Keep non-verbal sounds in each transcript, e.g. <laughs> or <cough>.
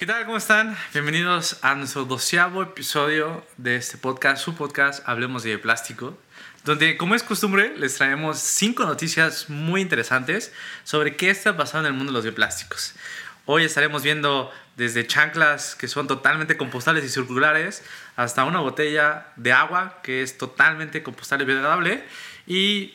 ¿Qué tal? ¿Cómo están? Bienvenidos a nuestro doceavo episodio de este podcast, su podcast Hablemos de Plástico, donde como es costumbre les traemos cinco noticias muy interesantes sobre qué está pasando en el mundo de los bioplásticos. Hoy estaremos viendo desde chanclas que son totalmente compostables y circulares hasta una botella de agua que es totalmente compostable y biodegradable y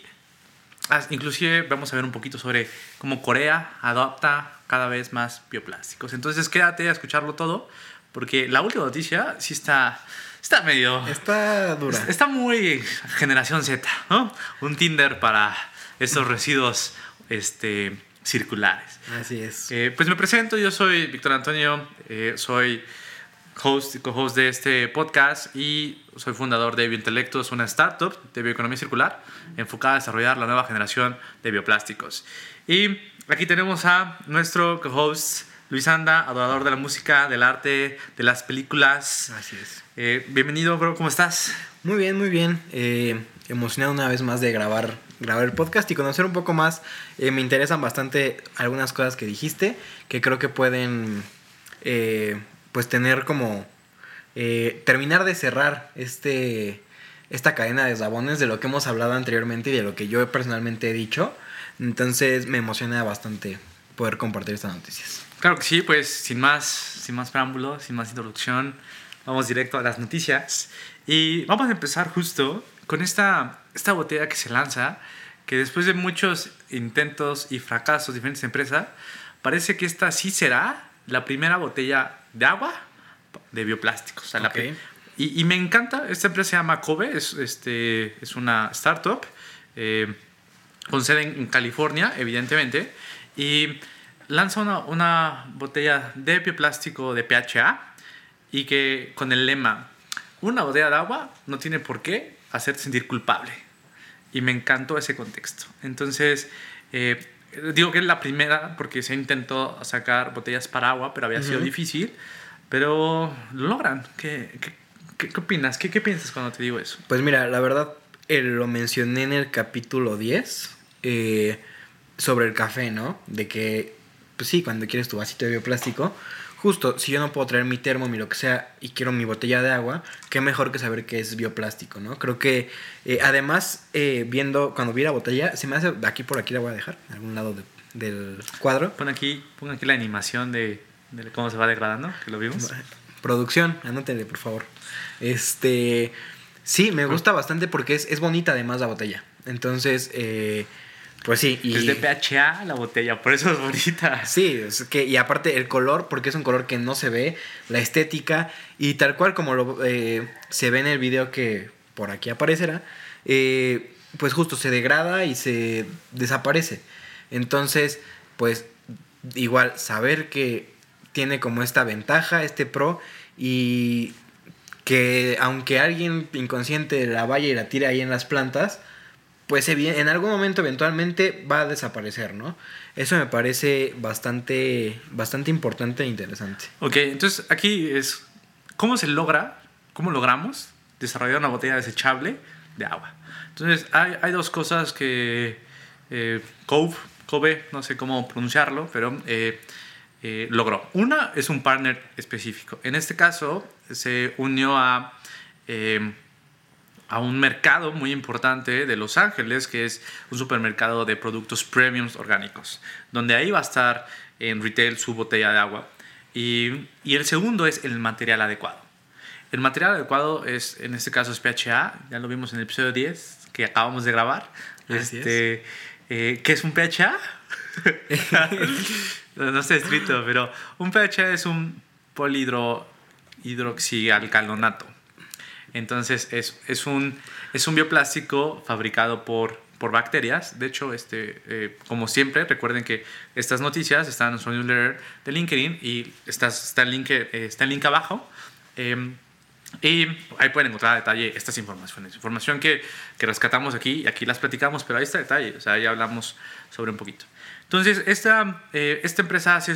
inclusive vamos a ver un poquito sobre cómo Corea adopta cada vez más bioplásticos. Entonces quédate a escucharlo todo, porque la última noticia sí está, está medio... Está dura. Está muy generación Z, ¿no? Un Tinder para esos residuos este, circulares. Así es. Eh, pues me presento, yo soy Víctor Antonio, eh, soy host y co-host de este podcast y soy fundador de Biointelectos, una startup de bioeconomía circular enfocada a desarrollar la nueva generación de bioplásticos. Y Aquí tenemos a nuestro co-host Luis Anda, adorador de la música, del arte, de las películas. Así es. Eh, bienvenido, bro, ¿cómo estás? Muy bien, muy bien. Eh, emocionado una vez más de grabar, grabar el podcast y conocer un poco más. Eh, me interesan bastante algunas cosas que dijiste que creo que pueden eh, pues tener como terminar de cerrar este esta cadena de eslabones de lo que hemos hablado anteriormente y de lo que yo personalmente he dicho entonces me emociona bastante poder compartir estas noticias. Claro que sí, pues sin más, sin más preámbulo, sin más introducción, vamos directo a las noticias. Y vamos a empezar justo con esta, esta botella que se lanza, que después de muchos intentos y fracasos de diferentes empresas, parece que esta sí será la primera botella de agua de bioplásticos. y, y, me encanta, esta empresa se llama Kobe, es, este, es una startup. Eh, con sede en California, evidentemente, y lanza una, una botella de bioplástico de PHA y que con el lema, una botella de agua no tiene por qué hacerte sentir culpable. Y me encantó ese contexto. Entonces, eh, digo que es la primera porque se intentó sacar botellas para agua, pero había sido difícil. Pero lo logran. ¿Qué, qué, qué opinas? ¿Qué, ¿Qué, piensas cuando te digo eso? Pues mira, la verdad, eh, lo mencioné en el capítulo 10 eh, sobre el café, ¿no? De que, pues sí, cuando quieres tu vasito de bioplástico, justo, si yo no puedo traer mi termo, mi lo que sea, y quiero mi botella de agua, qué mejor que saber que es bioplástico, ¿no? Creo que, eh, además, eh, viendo, cuando vi la botella, se me hace, aquí por aquí la voy a dejar, en algún lado del cuadro. Pon aquí, pon aquí la animación de, de, cómo se va degradando, que lo vimos. Producción, anótenle, por favor. Este, sí, me gusta bastante porque es, es bonita además la botella. Entonces, eh, pues sí. Y... Es de PHA la botella, por eso es bonita. Sí, es que, y aparte el color, porque es un color que no se ve, la estética, y tal cual como lo, eh, se ve en el video que por aquí aparecerá, eh, pues justo se degrada y se desaparece. Entonces, pues igual saber que tiene como esta ventaja, este pro, y que aunque alguien inconsciente la vaya y la tire ahí en las plantas, pues en algún momento eventualmente va a desaparecer, ¿no? Eso me parece bastante, bastante importante e interesante. Ok, entonces aquí es, ¿cómo se logra, cómo logramos desarrollar una botella desechable de agua? Entonces hay, hay dos cosas que eh, Cove, no sé cómo pronunciarlo, pero eh, eh, logró. Una es un partner específico. En este caso se unió a a un mercado muy importante de Los Ángeles, que es un supermercado de productos premiums orgánicos, donde ahí va a estar en retail su botella de agua. Y, y el segundo es el material adecuado. El material adecuado es, en este caso, es PHA, ya lo vimos en el episodio 10 que acabamos de grabar. este, eh, ¿Qué es un PHA? <laughs> no está escrito, pero un PHA es un polihidro hidroxialcalonato. Entonces es, es, un, es un bioplástico fabricado por, por bacterias. De hecho, este, eh, como siempre, recuerden que estas noticias están en nuestro newsletter de LinkedIn y está, está, el, link, eh, está el link abajo. Em, y ahí pueden encontrar a detalle estas informaciones. Información que, que, rescatamos aquí y aquí las platicamos, pero ahí está detalle. O sea, ya hablamos sobre un poquito. Entonces, esta, eh, esta empresa hace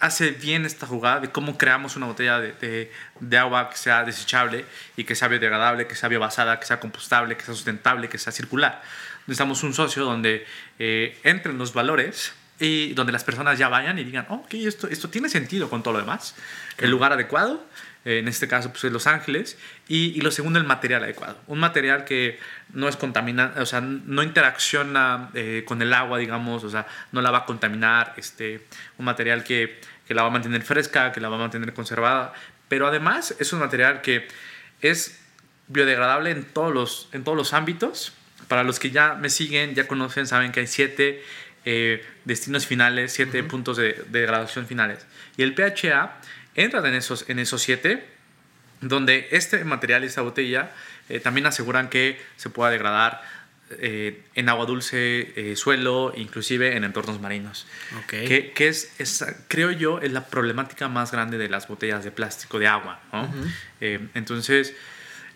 hace bien esta jugada de cómo creamos una botella de, de, agua que sea desechable y que sea biodegradable, que sea biobasada, que sea compostable, que sea sustentable, que sea circular. Necesitamos un socio donde eh, entren los valores y donde las personas ya vayan y digan, ok, esto, esto tiene sentido con todo lo demás. El lugar adecuado, en este caso pues es Los Ángeles, y, y, lo segundo el material adecuado. Un material que no es contaminante, o sea, no interacciona eh, con el agua, digamos, o sea, no la va a contaminar, este, un material que, que la va a mantener fresca, que la va a mantener conservada, pero además es un material que es biodegradable en todos los, en todos los ámbitos. Para los que ya me siguen, ya conocen, saben que hay siete eh, destinos finales, siete puntos de, de, degradación finales. Y el PHA entra en esos, en esos siete, donde este material y esta botella eh, también aseguran que se pueda degradar eh, en agua dulce, eh, suelo, inclusive en entornos marinos. Okay. Que, que es, es, creo yo, es la problemática más grande de las botellas de plástico de agua. ¿no? Uh -huh. eh, entonces,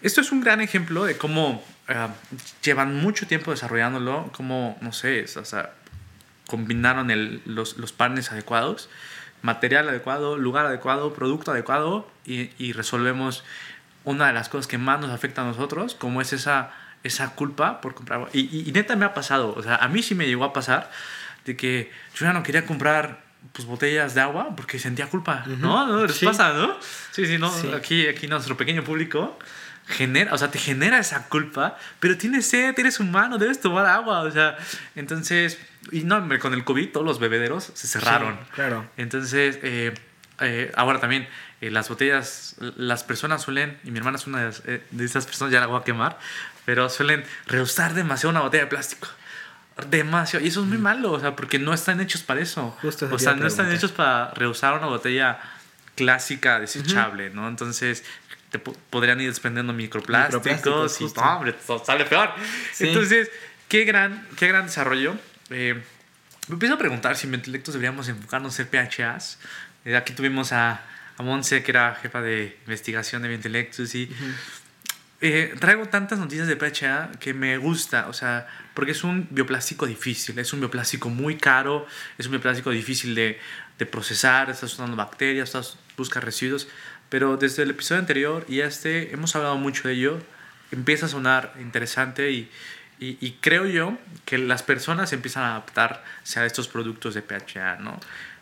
esto es un gran ejemplo de cómo uh, llevan mucho tiempo desarrollándolo, cómo, no sé, o sea, combinaron el, los, los panes adecuados, material adecuado, lugar adecuado, producto adecuado y, y resolvemos una de las cosas que más nos afecta a nosotros, como es esa esa culpa por comprar. Y, y, y, neta me ha pasado, o sea, a mí sí me llegó a pasar de que yo ya no quería comprar pues botellas de agua porque sentía culpa, uh -huh. ¿no? ¿no? ¿Les sí. pasa, no? Sí, sí, no. Sí. Aquí, aquí nuestro pequeño público genera, o sea, te genera esa culpa, pero tienes sed, eres humano, debes tomar agua, o sea, entonces, y no, con el COVID todos los bebederos se cerraron. Sí, claro. Entonces, eh, eh, ahora también eh, las botellas, las personas suelen, y mi hermana es una de, eh, de esas personas, ya la voy a quemar, pero suelen rehusar demasiado una botella de plástico. Demasiado. Y eso es muy malo, o sea, porque no están hechos para eso. Justo o sea, no están hechos para rehusar una botella clásica, desechable, uh -huh. ¿no? Entonces, te podrían ir desprendiendo microplásticos, microplásticos y no, hombre, sale peor. Sí. Entonces, qué gran, qué gran desarrollo. Eh, me empiezo a preguntar si en Ventilectos deberíamos enfocarnos en PHAs. Eh, aquí tuvimos a, a Monse, que era jefa de investigación de Ventilectos, y uh -huh. eh, traigo tantas noticias de PHA que me gusta, o sea, porque es un bioplástico difícil, es un bioplástico muy caro, es un bioplástico difícil de, de procesar, estás usando bacterias, estás buscas residuos, pero desde el episodio anterior y este hemos hablado mucho de ello, empieza a sonar interesante y, y, y creo yo que las personas empiezan a adaptarse a estos productos de PHA, ¿no?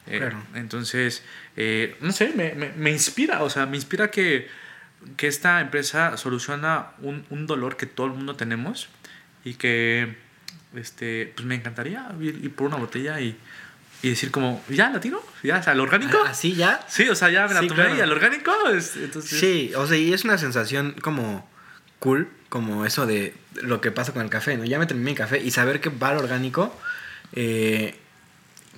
Eh, claro. entonces, eh, no sé, me, me, me, inspira, o sea, me inspira que, que esta empresa soluciona un, un, dolor que todo el mundo tenemos y que, este, pues me encantaría ir, ir por una botella y, y decir como, ya la tiro, ya, o sea, al orgánico. ¿Así ya? Sí, o sea, ya me la sí, tomé claro. y al orgánico. Es, entonces... Sí, o sea, y es una sensación como cool, como eso de lo que pasa con el café, ¿no? Ya me terminé mi café y saber que va al orgánico, eh,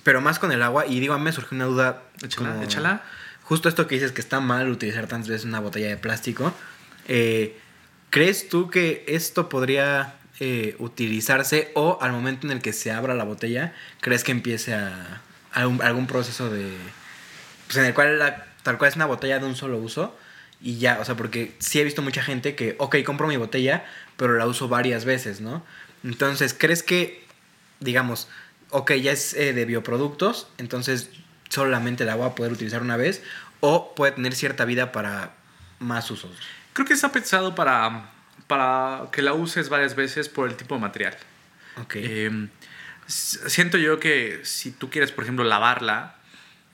pero más con el agua. Y digo, a mí me surgió una duda. Échala, como, échala. Justo esto que dices que está mal utilizar tantas veces una botella de plástico. Eh, ¿Crees tú que esto podría eh, utilizarse o al momento en el que se abra la botella, crees que empiece a, a algún, algún, proceso de... Pues en el cual la, tal cual es una botella de un solo uso y ya, o sea, porque sí he visto mucha gente que, ok, compro mi botella, pero la uso varias veces, ¿no? Entonces, ¿crees que, digamos, ok, ya es eh, de bioproductos, entonces solamente la voy a poder utilizar una vez o puede tener cierta vida para más usos? Creo que está pensado para para que la uses varias veces por el tipo de material. Okay. Eh, siento yo que si tú quieres, por ejemplo, lavarla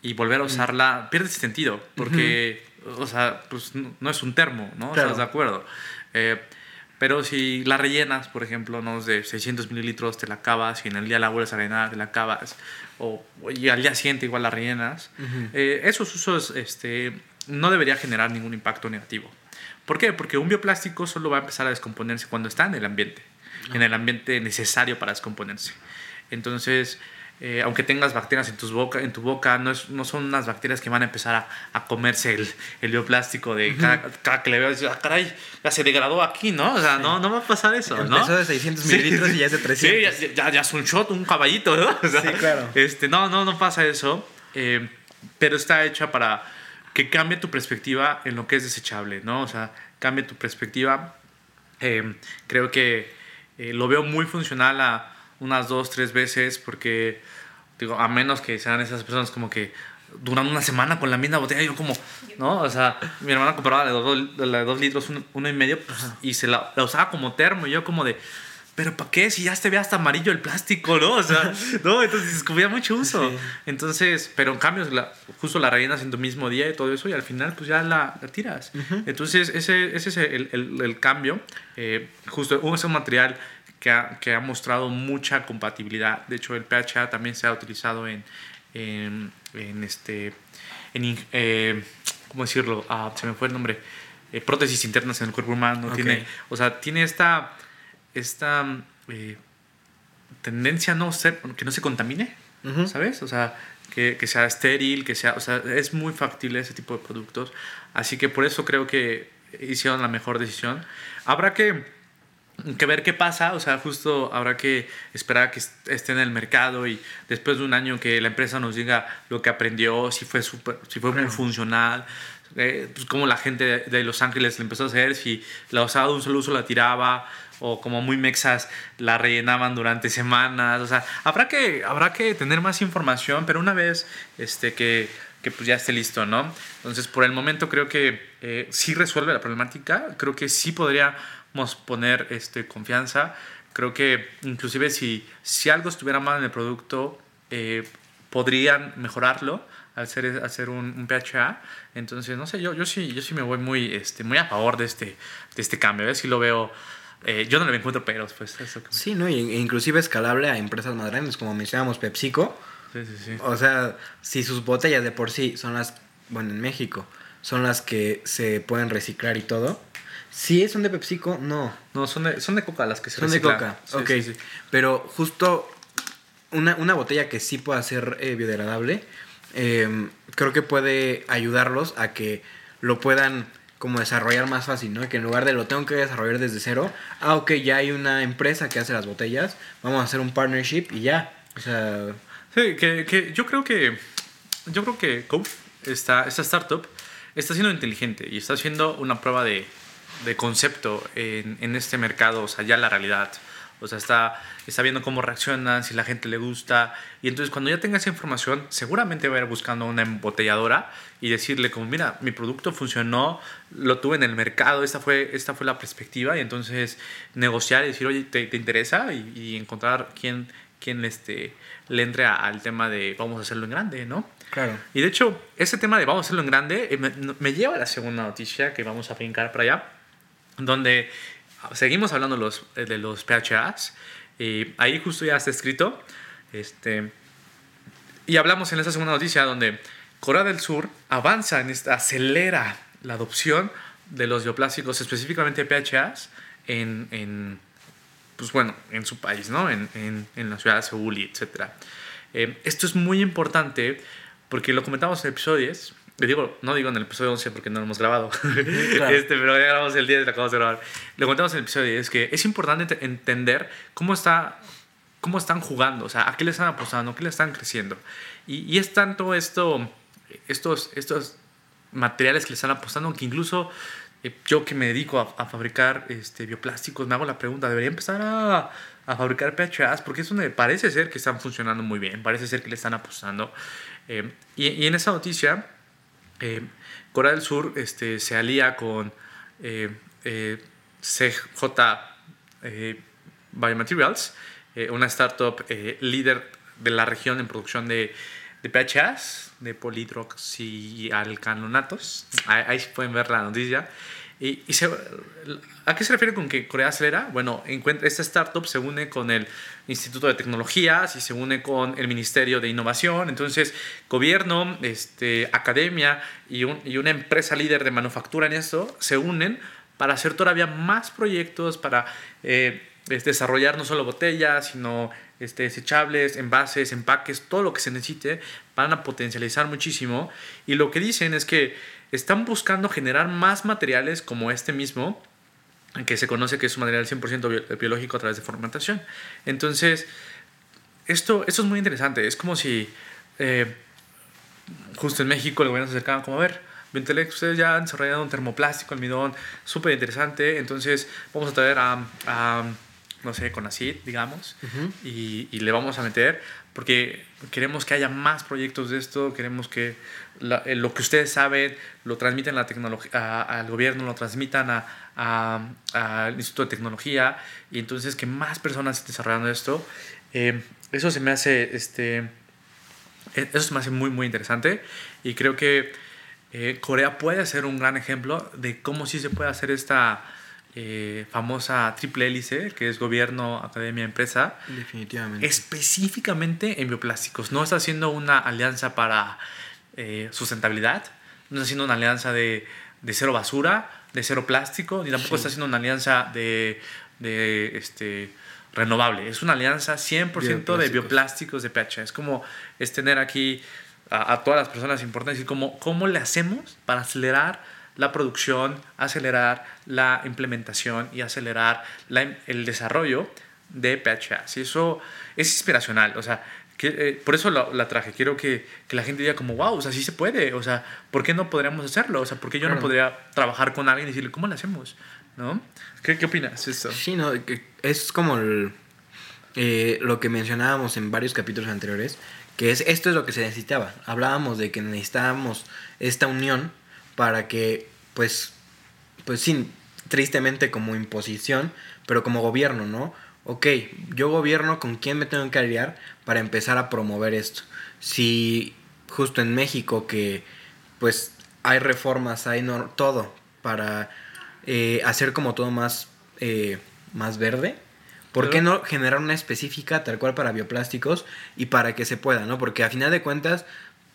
y volver a usarla, mm. pierde sentido, porque, uh -huh. o sea, pues no es un termo, ¿no? Claro. ¿Estás de acuerdo? Eh, pero si la rellenas, por ejemplo, ¿no? de 600 mililitros, te la acabas y en el día la vuelves a rellenar, te la acabas, o, y al día siguiente igual la rellenas, uh -huh. eh, esos usos este, no debería generar ningún impacto negativo. ¿Por qué? Porque un bioplástico solo va a empezar a descomponerse cuando está en el ambiente, ah. en el ambiente necesario para descomponerse. Entonces, eh, aunque tengas bacterias en, tus boca, en tu boca, no, es, no son unas bacterias que van a empezar a, a comerse el, el, bioplástico de uh -huh. cada, cada, que le veas, ah, caray, ya se degradó aquí, ¿no? O sea, sí. no, no va a pasar eso, Empezó ¿no? De 600 mililitros sí. y ya es de 300. Sí, ya, ya, ya, es un shot, un caballito, ¿no? O sea, sí, claro. Este, no, no, no pasa eso, eh, pero está hecha para que cambie tu perspectiva en lo que es desechable, ¿no? O sea, cambie tu perspectiva. Eh, creo que lo veo muy funcional a unas dos, tres veces porque, digo, a menos que sean esas personas como que duran una semana con la misma botella, yo como, ¿no? O sea, mi hermana compraba la de dos, la de dos litros, uno, uno y medio, pues, y se la, la, usaba como termo, y yo como de, pero ¿para qué? Si ya se ve hasta amarillo el plástico, ¿no? O sea, <laughs> no, entonces descubría mucho uso. Entonces, pero en cambio, justo la rellenas en tu mismo día y todo eso, y al final, pues ya la, tiras. Entonces, ese, ese es el, el, el cambio. Eh, justo es un material que ha, que ha, mostrado mucha compatibilidad. De hecho, el PHA también se ha utilizado en, en, en este, en, eh, ¿cómo decirlo? Ah, se me fue el nombre. Eh, prótesis internas en el cuerpo humano. Tiene, o sea, tiene esta esta eh, tendencia a no ser, que no se contamine, ¿sabes? O sea, que, que, sea estéril, que sea, o sea, es muy factible ese tipo de productos. Así que por eso creo que hicieron la mejor decisión. Habrá que, que ver qué pasa, o sea, justo habrá que esperar a que esté en el mercado y después de un año que la empresa nos diga lo que aprendió, si fue, super, si fue muy funcional, eh, pues como la gente de Los Ángeles le empezó a hacer, si la usaba de un solo uso la tiraba, o como muy mexas la rellenaban durante semanas. O sea, habrá que, habrá que tener más información, pero una vez este, que, que pues ya esté listo, ¿no? Entonces, por el momento creo que eh, sí resuelve la problemática, creo que sí podríamos poner este, confianza. Creo que inclusive si, si algo estuviera mal en el producto, eh, podrían mejorarlo al hacer, hacer un, un, PHA. Entonces, no sé, yo, yo, sí, yo sí me voy muy, este, muy a favor de este, de este cambio. A ver si lo veo eh, yo no le encuentro peros, pues eso. Sí, ¿no? E inclusive escalable a empresas más grandes, como mencionábamos PepsiCo. Sí, sí, sí. O sea, si sus botellas de por sí son las, bueno, en México, son las que se pueden reciclar y todo. Si son de PepsiCo, no. No, son de, son de Coca las que se son reciclan. De Coca, ok. Pero justo una, una, botella que sí pueda ser eh, biodegradable, em, creo que puede ayudarlos a que lo puedan como desarrollar más fácil, ¿no? Que en lugar de lo tengo que desarrollar desde cero, ah, ok, ya hay una empresa que hace las botellas, vamos a hacer un partnership y ya. O sea... Sí, que, que yo creo que, yo creo que esta, esta startup, está siendo inteligente y está haciendo una prueba de, de concepto en, en, este mercado, o sea, ya la realidad. O sea, está, está viendo cómo reaccionan, si la gente le gusta. Y entonces cuando ya tenga esa información, seguramente va a ir buscando una embotelladora y decirle como, mira, mi producto funcionó, lo tuve en el mercado, esta fue, esta fue la perspectiva. Y entonces negociar y decir, oye, ¿te, te interesa? Y, encontrar quién, quién este, le entre al tema de vamos a hacerlo en grande, ¿no? Claro. Y de hecho, ese tema de vamos a hacerlo en grande eh, me, me lleva a la segunda noticia que vamos a brincar para allá, donde seguimos hablando los, de los PHAs. Y ahí justo ya está escrito. Este, y hablamos en esta segunda noticia donde Corea del Sur avanza en esta, acelera la adopción de los bioplásticos, específicamente PHAs, en, en, pues bueno, en su país, ¿no? en, en, en la ciudad de Seúl, etc. Eh, esto es muy importante porque lo comentamos en episodios le digo, no digo en el episodio 11 porque no lo hemos grabado, <laughs> este, pero ya grabamos el 10 y lo acabamos de grabar. Le contamos en el episodio 10 que es importante entender cómo, está, cómo están jugando, o sea, a qué le están apostando, a qué le están creciendo. Y, y, es tanto esto, estos, estos materiales que le están apostando que incluso eh, yo que me dedico a, a, fabricar este, bioplásticos me hago la pregunta, ¿debería empezar a, a fabricar PHAs? Porque es donde parece ser que están funcionando muy bien, parece ser que le están apostando. Eh, y, y en esa noticia eh, Corea del Sur este, se alía con eh, eh, CJ eh, Biomaterials, eh, una startup eh, líder de la región en producción de, de PHAs, de polidroxialcanonatos. Ahí, ahí pueden ver la noticia. ¿A qué se refiere con que Corea acelera? Bueno, esta startup se une con el Instituto de Tecnologías y se une con el Ministerio de Innovación. Entonces, gobierno, este, academia y, un, y una empresa líder de manufactura en eso se unen para hacer todavía más proyectos, para eh, desarrollar no solo botellas, sino este, desechables, envases, empaques, todo lo que se necesite, van a potencializar muchísimo. Y lo que dicen es que están buscando generar más materiales como este mismo, que se conoce que es un material 100% biológico a través de fermentación. Entonces, esto, esto es muy interesante. Es como si eh, justo en México el gobierno se acercaba como, a ver, Ventelex, ustedes ya han desarrollado un termoplástico, almidón, súper interesante. Entonces, vamos a traer a no sé, con ACID, digamos, y, y, le vamos a meter porque queremos que haya más proyectos de esto, queremos que eh, lo que ustedes saben lo transmiten la tecnología, al gobierno, lo transmitan al Instituto de Tecnología y entonces que más personas estén desarrollando esto. Eh, eso se me hace, este, eh, eso se me hace muy, muy interesante y creo que Corea puede ser un gran ejemplo de cómo sí se puede hacer esta famosa triple hélice, que es gobierno, academia, empresa. Definitivamente. Específicamente en bioplásticos. No está haciendo una alianza para eh, sustentabilidad, no está haciendo una alianza de, de, cero basura, de cero plástico, ni tampoco está haciendo una alianza de, de este, renovable. Es una alianza 100% de bioplásticos de PH. Es como es tener aquí a, todas las personas importantes y cómo, cómo le hacemos para acelerar la producción, acelerar la implementación y acelerar el desarrollo de PHA. Si eso es inspiracional, o sea, eh, por eso la, traje. Quiero que, que, la gente diga como, wow, o sea, sí se puede. O sea, ¿por qué no podríamos hacerlo? O sea, ¿por qué yo no podría trabajar con alguien y decirle, ¿cómo lo hacemos? ¿No? ¿Qué, qué opinas esto? Sí, no, es como eh, lo que mencionábamos en varios capítulos anteriores, que es esto es lo que se necesitaba. Hablábamos de que necesitábamos esta unión para que, pues, pues sí, tristemente como imposición, pero como gobierno, ¿no? ok, yo gobierno con quién me tengo que aliar para empezar a promover esto. Si justo en México que pues hay reformas, hay todo para eh, hacer como todo más, eh, más verde, ¿por qué no generar una específica tal cual para bioplásticos y para que se pueda, ¿no? Porque a final de cuentas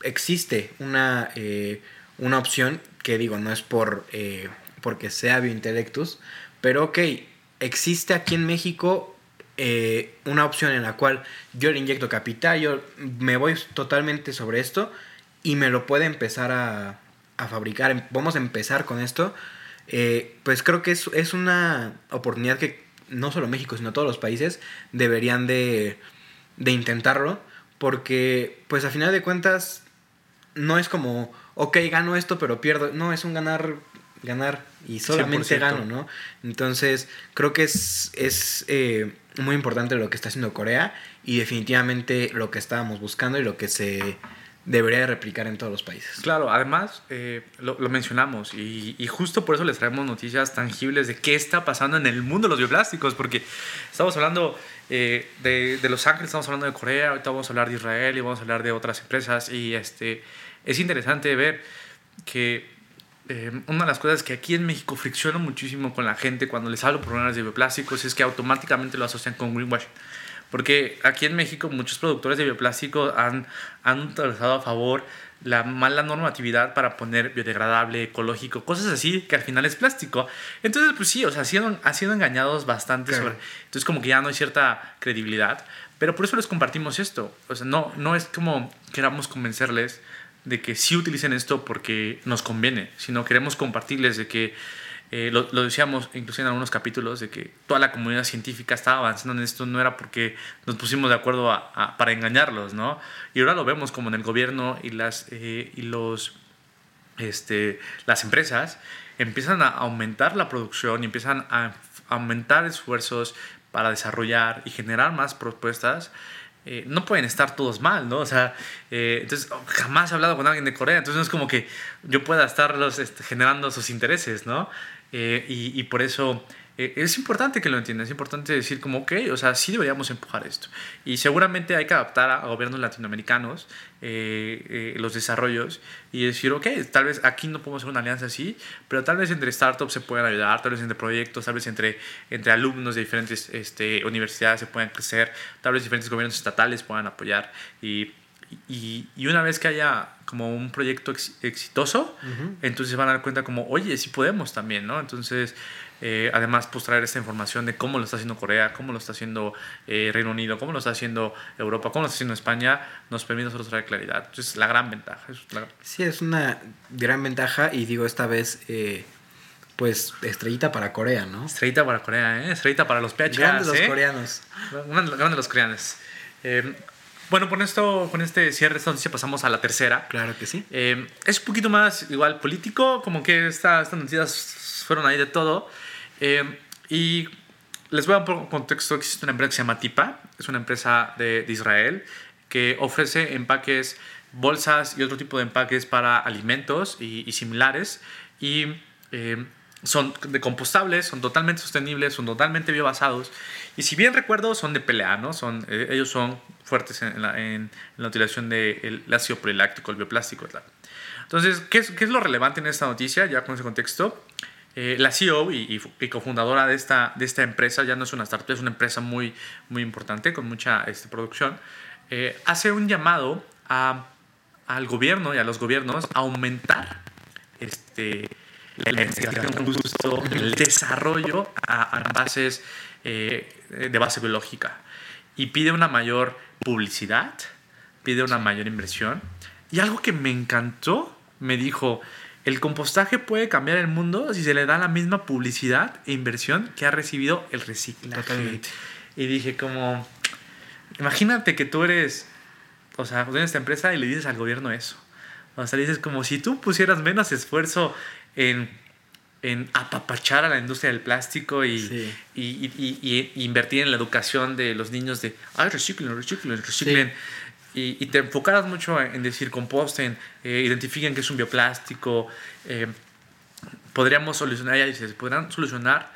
existe una, eh, una opción que digo, no es por porque sea biointelectus, pero ok, existe aquí en México eh, una opción en la cual yo le inyecto capital, yo me voy totalmente sobre esto y me lo puede empezar a, a fabricar. Vamos a empezar con esto. Eh, pues creo que es, es, una oportunidad que no solo México, sino todos los países deberían de, de intentarlo. Porque, pues a final de cuentas, no es como, ok, gano esto, pero pierdo. No, es un ganar, ganar y solamente gano, ¿no? Entonces, creo que es, es eh, muy importante lo que está haciendo Corea y definitivamente lo que estábamos buscando y lo que se debería replicar en todos los países. Claro, además eh, lo, mencionamos y, justo por eso les traemos noticias tangibles de qué está pasando en el mundo de los bioplásticos, porque estamos hablando eh, de, de, Los Ángeles, estamos hablando de Corea, ahorita vamos a hablar de Israel y vamos a hablar de otras empresas y este, es interesante ver que eh, una de las cosas que aquí en México fricciona muchísimo con la gente cuando les hablo problemas de bioplásticos es que automáticamente lo asocian con greenwashing. Porque aquí en México muchos productores de bioplásticos han, han utilizado a favor la mala normatividad para poner biodegradable, ecológico, cosas así, que al final es plástico. Entonces, pues sí, o sea, han sido, han sido engañados bastante sobre... Entonces, como que ya no hay cierta credibilidad. Pero por eso les compartimos esto. O sea, no, no es como queramos convencerles de que sí utilicen esto porque nos conviene, sino queremos compartirles de que, eh, lo, decíamos incluso en algunos capítulos, de que toda la comunidad científica estaba avanzando en esto, no era porque nos pusimos de acuerdo para engañarlos, ¿no? Y ahora lo vemos como en el gobierno y las, eh, y los, este, las empresas empiezan a aumentar la producción y empiezan a aumentar esfuerzos para desarrollar y generar más propuestas eh, no pueden estar todos mal, ¿no? O sea, eh, entonces jamás he hablado con alguien de Corea, entonces no es como que yo pueda estarlos este, generando sus intereses, ¿no? Eh, y, y, por eso eh, es importante que lo entiendan, es importante decir como, ok, o sea, sí deberíamos empujar esto. Y seguramente hay que adaptar a, gobiernos latinoamericanos eh, eh, los desarrollos y decir, ok, tal vez aquí no podemos hacer una alianza así, pero tal vez entre startups se puedan ayudar, tal vez entre proyectos, tal vez entre, entre alumnos de diferentes este, universidades se puedan crecer, tal vez diferentes gobiernos estatales puedan apoyar y y, y, una vez que haya como un proyecto exitoso, entonces van a dar cuenta como, oye, sí podemos también, ¿no? Entonces, eh, además, pues traer esta información de cómo lo está haciendo Corea, cómo lo está haciendo eh, Reino Unido, cómo lo está haciendo Europa, cómo lo está haciendo España, nos permite nosotros traer claridad. Entonces, la gran ventaja. Es Sí, es una gran ventaja y digo esta vez... Eh, pues estrellita para Corea, ¿no? Estrellita para Corea, ¿eh? Estrellita para los PHs. Grandes los coreanos. Grandes los coreanos. bueno, con esto, con este cierre de esta noticia pasamos a la tercera. Claro que sí. es un poquito más igual político, como que esta, estas noticias fueron ahí de todo. Eh, y les voy a dar un de contexto. Existe una empresa que se llama Tipa, es una empresa de, de Israel que ofrece empaques, bolsas y otro tipo de empaques para alimentos y, similares. Y eh, son de compostables, son totalmente sostenibles, son totalmente biobasados. Y si bien recuerdo, son de pelea, ¿no? Son, eh, ellos son fuertes en la, utilización del ácido poliláctico, el bioplástico, etc. Entonces, ¿qué es, ¿qué es, lo relevante en esta noticia? Ya con ese contexto, eh, la CEO y, y, cofundadora de esta, de esta empresa, ya no es una startup, es una empresa muy, muy importante, con mucha este, producción, eh, hace un llamado al gobierno y a los gobiernos a aumentar este, la investigación, justo, el desarrollo a, a bases eh, de base biológica. Y pide una mayor publicidad, pide una mayor inversión. Y algo que me encantó, me dijo, el compostaje puede cambiar el mundo si se le da la misma publicidad e inversión que ha recibido el reciclaje. Totalmente. Y dije como, imagínate que tú eres, o sea, tienes esta empresa y le dices al gobierno eso. O sea, le dices como si tú pusieras menos esfuerzo en, en apapachar a la industria del plástico y, sí. y, y, y, y, invertir en la educación de los niños de, ay, reciclen, reciclen, reciclen. Sí. Y, te enfocaras mucho en decir composten, eh, identifiquen qué es un bioplástico, eh, podríamos solucionar, ya dices, podrán solucionar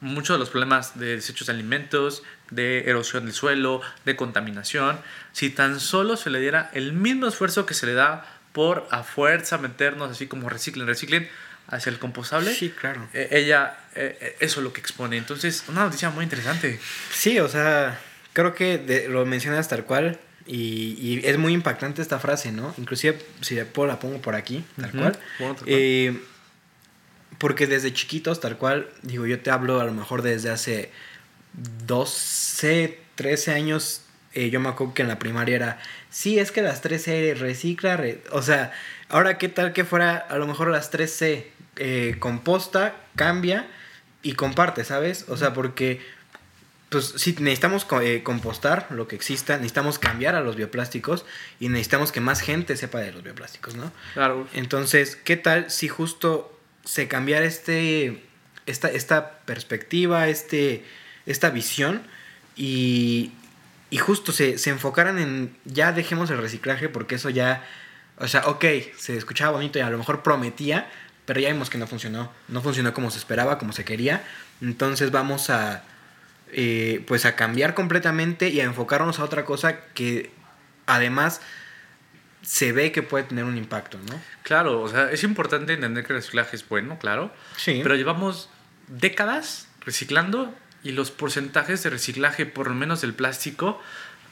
muchos de los problemas de desechos de alimentos, de erosión del suelo, de contaminación, si tan solo se le diera el mismo esfuerzo que se le da por a fuerza meternos así como reciclen, reciclen hacia el compostable. Sí, claro. Eh, ella, eh, eso es lo que expone. Entonces, una noticia muy interesante. Sí, o sea, creo que de, lo mencionas tal cual. Y, y, es muy impactante esta frase, ¿no? Inclusive, si la pongo por aquí, tal uh -huh. cual. Bueno, tal cual. Eh, porque desde chiquitos, tal cual, digo, yo te hablo a lo mejor desde hace 12, 13 años, eh, yo me acuerdo que en la primaria era, sí, es que las 3C recicla, re... o sea, ahora qué tal que fuera a lo mejor las 3C, eh, composta, cambia y comparte, ¿sabes? O sea, porque pues sí, necesitamos eh, compostar lo que exista, necesitamos cambiar a los bioplásticos y necesitamos que más gente sepa de los bioplásticos, ¿no? Claro. Entonces, ¿qué tal si justo se cambiara este, esta, esta perspectiva, este, esta visión y, y justo se, se enfocaran en ya dejemos el reciclaje porque eso ya, o sea, ok, se escuchaba bonito y a lo mejor prometía, pero ya vimos que no funcionó, no funcionó como se esperaba, como se quería, entonces vamos a eh, pues a cambiar completamente y a enfocarnos a otra cosa que además se ve que puede tener un impacto, ¿no? Claro, o sea, es importante entender que el reciclaje es bueno, claro. Sí. Pero llevamos décadas reciclando y los porcentajes de reciclaje, por lo menos del plástico,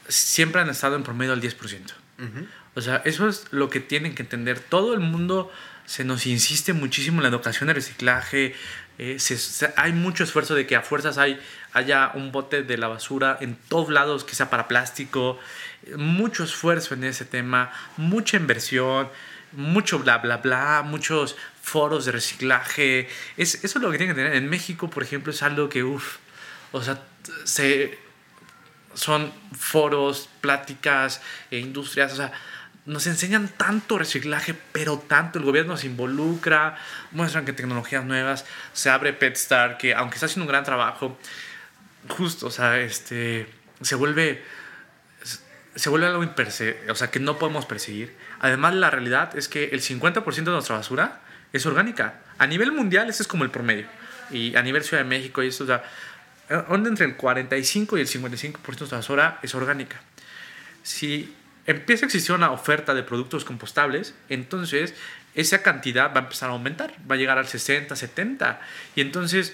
siempre han estado en promedio al 10%. Uh -huh. O sea, eso es lo que tienen que entender. Todo el mundo se nos insiste muchísimo en la educación de reciclaje. Eh, hay mucho esfuerzo de que a fuerzas hay, haya un bote de la basura en todos lados que sea para plástico. Mucho esfuerzo en ese tema, mucha inversión, mucho bla bla bla, muchos foros de reciclaje. Es, eso es lo que tienen que tener. En México, por ejemplo, es algo que, uff, o sea, se, son foros, pláticas, e industrias, o sea, nos enseñan tanto reciclaje, pero tanto el gobierno se involucra, muestran que tecnologías nuevas, se abre PetStar, que aunque está haciendo un gran trabajo, justo, o sea, este, se vuelve, se vuelve algo o sea, que no podemos perseguir. Además, la realidad es que el 50% de nuestra basura es orgánica. A nivel mundial, ese es como el promedio. Y a nivel Ciudad de México, y eso, o sea, entre el 45 y el 55% de nuestra basura es orgánica. Si empieza a existir una oferta de productos compostables, entonces esa cantidad va a empezar a aumentar, va a llegar al 60, 70. Y entonces,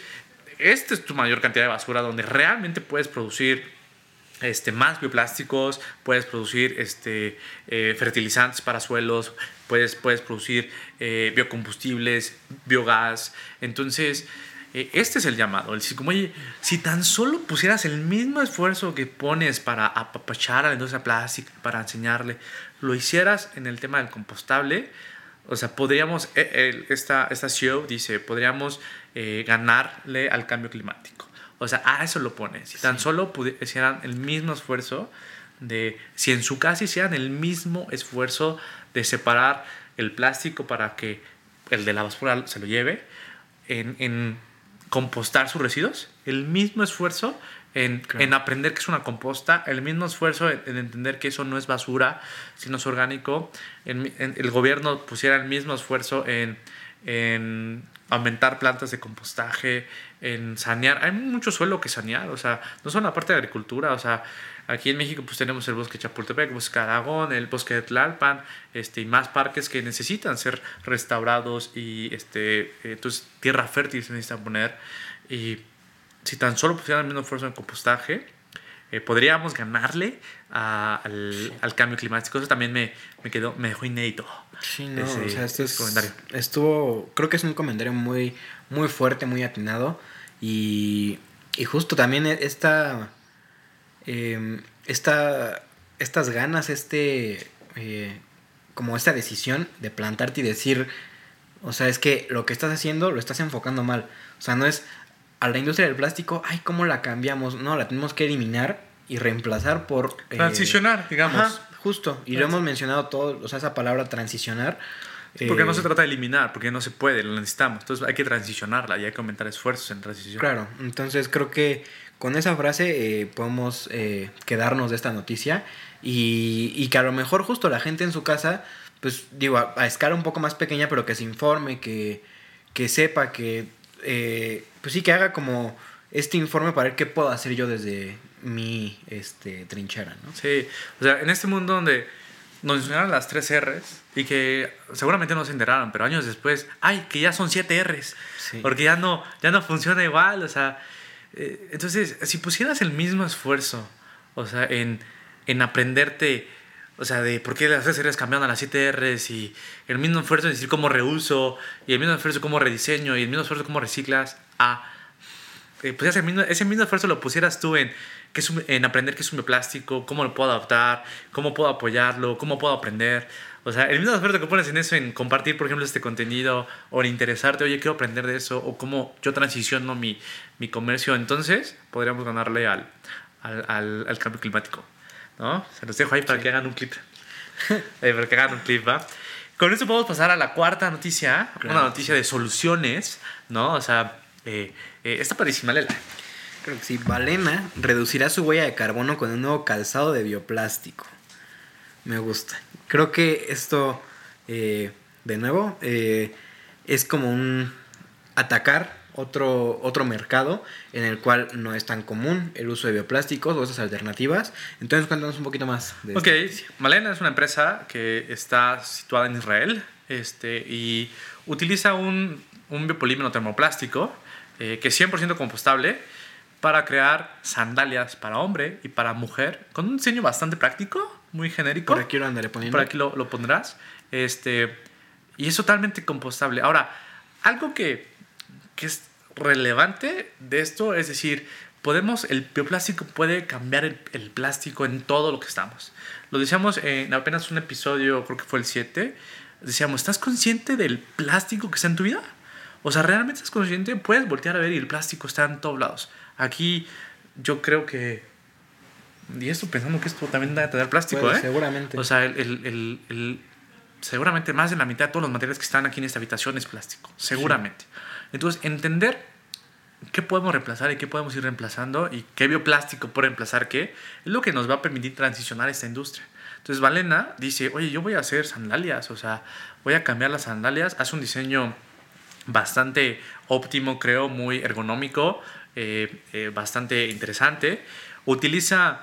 esta es tu mayor cantidad de basura donde realmente puedes producir este, más bioplásticos, puedes producir este, eh, fertilizantes para suelos, puedes, puedes producir eh, biocombustibles, biogás. Entonces, este es el llamado. El decir, como, oye, si tan solo pusieras el mismo esfuerzo que pones para apapachar a la industria plástica, para enseñarle, lo hicieras en el tema del compostable, o sea, podríamos, esta, esta CEO dice, podríamos eh, ganarle al cambio climático. O sea, a eso lo pone. Si tan sí. solo hicieran el mismo esfuerzo de, si en su casa hicieran el mismo esfuerzo de separar el plástico para que el de la basura se lo lleve, en, en compostar sus residuos, el mismo esfuerzo en, en, aprender que es una composta, el mismo esfuerzo en, entender que eso no es basura, sino es orgánico, en, el gobierno pusiera el mismo esfuerzo en, en aumentar plantas de compostaje, en sanear. Hay mucho suelo que sanear, o sea, no solo la parte de agricultura, o sea, aquí en México pues tenemos el bosque Chapultepec, el bosque Aragón, el bosque de Tlalpan, este, y más parques que necesitan ser restaurados y este, entonces tierra fértil se necesita poner. Y si tan solo pusieran el mismo esfuerzo en compostaje, eh, podríamos ganarle al, al, cambio climático. Eso también me, me, quedó, me dejó inédito. Sí, no, o sea, este es, comentario. estuvo, creo que es un comentario muy, muy fuerte, muy atinado. Y, y justo también esta, eh, esta, estas ganas, este, eh, como esta decisión de plantarte y decir, o sea, es que lo que estás haciendo lo estás enfocando mal. O sea, no es a la industria del plástico, ay, ¿cómo la cambiamos? No, la tenemos que eliminar y reemplazar por... Eh, Transicionar, digamos. justo. Y lo hemos mencionado todo, o sea, esa palabra transicionar. porque no eh, se trata de eliminar, porque no se puede, lo necesitamos. Entonces hay que transicionarla y hay que aumentar esfuerzos en transición. Claro, entonces creo que con esa frase eh, podemos quedarnos de esta noticia y, y, que a lo mejor justo la gente en su casa, pues digo, a, escala un poco más pequeña, pero que se informe, que, que sepa que eh, pues sí, que haga como este informe para ver qué puedo hacer yo desde mi este, trinchera, ¿no? Sí, o sea, en este mundo donde nos enseñaron las tres R's y que seguramente no se enteraron, pero años después, ay, que ya son siete R's, porque ya no, ya no funciona igual, o sea, eh, entonces, si pusieras el mismo esfuerzo, o sea, en, en aprenderte o sea, de por qué las series cambiaron a las 7 Rs y el mismo esfuerzo en decir cómo reuso y el mismo esfuerzo cómo rediseño y el mismo esfuerzo cómo reciclas a... Eh, pues ese mismo, ese mismo esfuerzo lo pusieras tú en, qué es en aprender qué es un bioplástico, cómo lo puedo adaptar, cómo puedo apoyarlo, cómo puedo aprender. O sea, el mismo esfuerzo que pones en eso, en compartir, por ejemplo, este contenido, o en interesarte, oye, quiero aprender de eso, o cómo yo transiciono mi, mi comercio, entonces podríamos ganarle al, al, al cambio climático. ¿no? Se los dejo ahí para que hagan un clip. <laughs> eh, para que hagan un clip, ¿va? Con esto podemos pasar a la cuarta noticia, una noticia de soluciones, ¿no? O sea, eh, eh, está padrísima, Lela. Creo que sí. Valena reducirá su huella de carbono con un nuevo calzado de bioplástico. Me gusta. Creo que esto, eh, de nuevo, eh, es como un atacar otro, otro mercado en el cual no es tan común el uso de bioplásticos o esas alternativas. Entonces, cuéntanos un poquito más de Ok, Malena es una empresa que está situada en Israel este, y utiliza un, un biopolímero termoplástico eh, que es 100% compostable para crear sandalias para hombre y para mujer con un diseño bastante práctico, muy genérico. Por aquí lo andaré poniendo. Por aquí lo, lo pondrás. Este, y es totalmente compostable. Ahora, algo que que es relevante de esto, es decir, podemos, el bioplástico puede cambiar el, el, plástico en todo lo que estamos. Lo decíamos en apenas un episodio, creo que fue el 7, decíamos, ¿estás consciente del plástico que está en tu vida? O sea, ¿realmente estás consciente? Puedes voltear a ver y el plástico está en todos lados. Aquí yo creo que... Y esto pensando que esto también debe tener plástico, ¿eh? Seguramente. O sea, el, el, el, seguramente más de la mitad de todos los materiales que están aquí en esta habitación es plástico. Seguramente. Sí. Entonces, entender qué podemos reemplazar y qué podemos ir reemplazando y qué bioplástico puede reemplazar qué, es lo que nos va a permitir transicionar esta industria. Entonces, Valena dice, oye, yo voy a hacer sandalias, o sea, voy a cambiar las sandalias, hace un diseño bastante óptimo, creo, muy ergonómico, eh, eh, bastante interesante. Utiliza,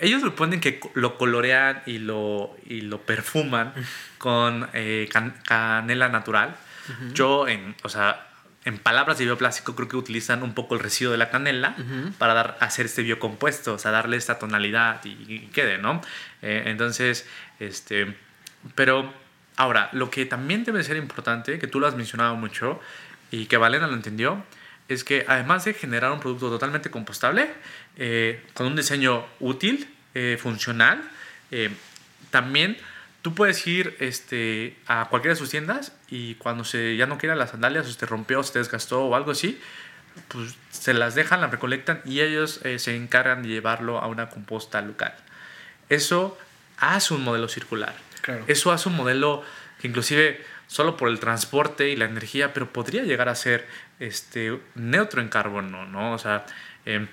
ellos lo ponen que lo colorean y lo, y lo perfuman con eh, can, canela natural. Uh -huh. Yo, en, o sea, en palabras de bioplástico, creo que utilizan un poco el residuo de la canela uh -huh. para dar, hacer este biocompuesto, o sea, darle esta tonalidad y, y quede, ¿no? Eh, entonces, este, pero ahora, lo que también debe ser importante, que tú lo has mencionado mucho y que Valena lo entendió, es que además de generar un producto totalmente compostable, eh, con un diseño útil, eh, funcional, eh, también tú puedes ir este, a cualquiera de sus tiendas y cuando se, ya no quiera las sandalias o se te rompió o se te desgastó o algo así, pues se las dejan, las recolectan y ellos se encargan de llevarlo a una composta local. Eso hace un modelo circular. Claro. Eso hace un modelo que inclusive solo por el transporte y la energía, pero podría llegar a ser este, neutro en carbono, ¿no? O sea, em,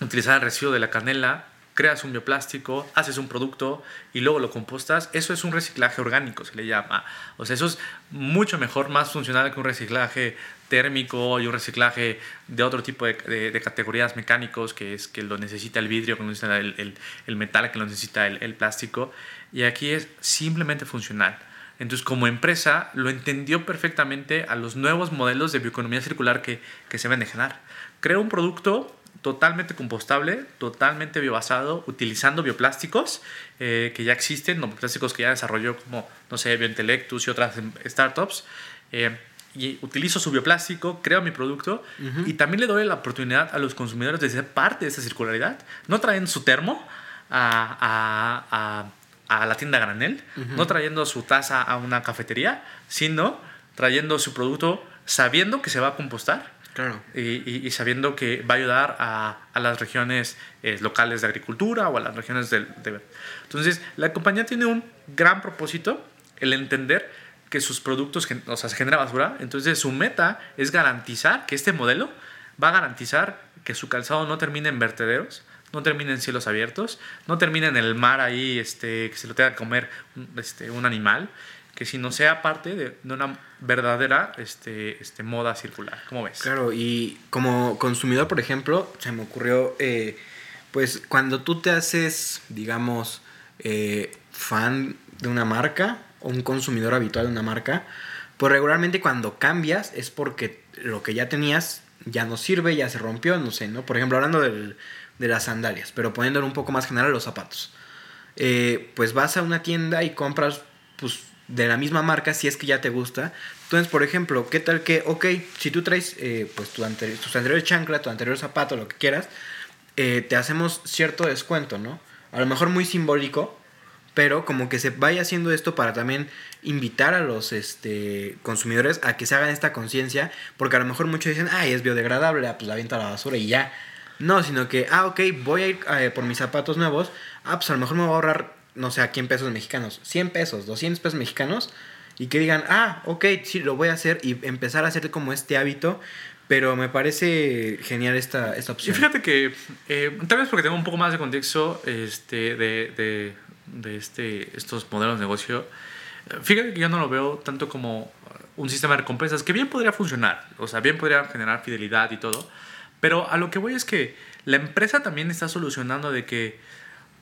utilizar el residuo de la canela, creas un bioplástico, haces un producto y luego lo compostas, eso es un reciclaje orgánico, se le llama. O sea, eso es mucho mejor, más funcional que un reciclaje térmico y un reciclaje de otro tipo de, categorías mecánicos, que es que lo necesita el vidrio, que lo necesita el, metal, que lo necesita el, plástico. Y aquí es simplemente funcional. Entonces, como empresa, lo entendió perfectamente a los nuevos modelos de bioeconomía circular que, que se van a generar. Crea un producto totalmente compostable, totalmente biobasado, utilizando bioplásticos eh, que ya existen, bioplásticos que ya desarrolló como, no sé, Biointelectus y otras startups. Eh, y utilizo su bioplástico, creo mi producto y también le doy la oportunidad a los consumidores de ser parte de esa circularidad. No traen su termo a, a, a, a la tienda granel, no trayendo su taza a una cafetería, sino trayendo su producto sabiendo que se va a compostar. Claro. Y, y, sabiendo que va a ayudar a, a las regiones eh, locales de agricultura o a las regiones de, de... Entonces, la compañía tiene un gran propósito, el entender que sus productos o sea, se genera basura. Entonces su meta es garantizar que este modelo va a garantizar que su calzado no termine en vertederos, no termine en cielos abiertos, no termine en el mar ahí, este, que se lo tenga que comer este, un animal, que si no sea parte de, de una verdadera este, este, moda circular. ¿Cómo ves? Claro, y como consumidor, por ejemplo, se me ocurrió, eh, pues cuando tú te haces, digamos, eh, fan de una marca, o un consumidor habitual de una marca, pues regularmente cuando cambias es porque lo que ya tenías ya no sirve, ya se rompió, no sé, ¿no? Por ejemplo, hablando del, de las sandalias, pero poniéndolo un poco más general los zapatos. Eh, pues vas a una tienda y compras pues, de la misma marca si es que ya te gusta. Entonces, por ejemplo, ¿qué tal que, ok, si tú traes eh, pues tu anterior, tus anteriores chancla, tu anterior zapato, lo que quieras, eh, te hacemos cierto descuento, ¿no? A lo mejor muy simbólico, pero como que se vaya haciendo esto para también invitar a los este, consumidores a que se hagan esta conciencia, porque a lo mejor muchos dicen, ay, es biodegradable, ah, pues la aviento a la basura y ya. No, sino que, ah, ok, voy a ir eh, por mis zapatos nuevos, ah, pues a lo mejor me voy a ahorrar, no sé, aquí en pesos mexicanos, 100 pesos, 200 pesos mexicanos, y que digan, ah, ok, sí, lo voy a hacer y empezar a hacer como este hábito. Pero me parece genial esta, esta opción. Y fíjate que, eh, tal vez porque tengo un poco más de contexto este, de, de de este, estos modelos de negocio, fíjate que yo no lo veo tanto como un sistema de recompensas, que bien podría funcionar, o sea, bien podría generar fidelidad y todo, pero a lo que voy es que la empresa también está solucionando de que,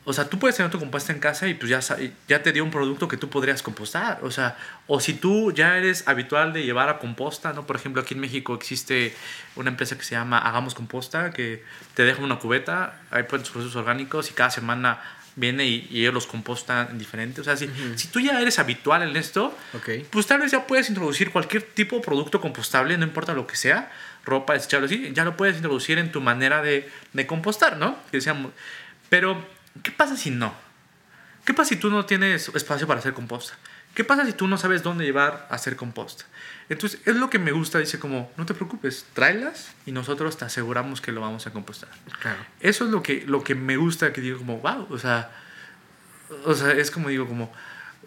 o sea, tú puedes tener tu composta en casa y pues ya, ya te dio un producto que tú podrías compostar, o sea, o si tú ya eres habitual de llevar a composta, ¿no? Por ejemplo, aquí en México existe una empresa que se llama Hagamos Composta, que te deja una cubeta, ahí ponen tus procesos orgánicos y cada semana viene y, ellos los compostan diferente. O sea, si, si tú ya eres habitual en esto, pues tal vez ya puedes introducir cualquier tipo de producto compostable, no importa lo que sea, ropa, desechable, así, ya lo puedes introducir en tu manera de, de compostar, ¿no? Que decíamos, pero, ¿qué pasa si no? ¿Qué pasa si tú no tienes espacio para hacer composta? ¿Qué pasa si tú no sabes dónde llevar a hacer composta? Entonces, es lo que me gusta, dice como, no te preocupes, tráelas y nosotros te aseguramos que lo vamos a compostar. Claro. Eso es lo que, lo que me gusta, que digo como, wow, o sea, o sea, es como digo, como,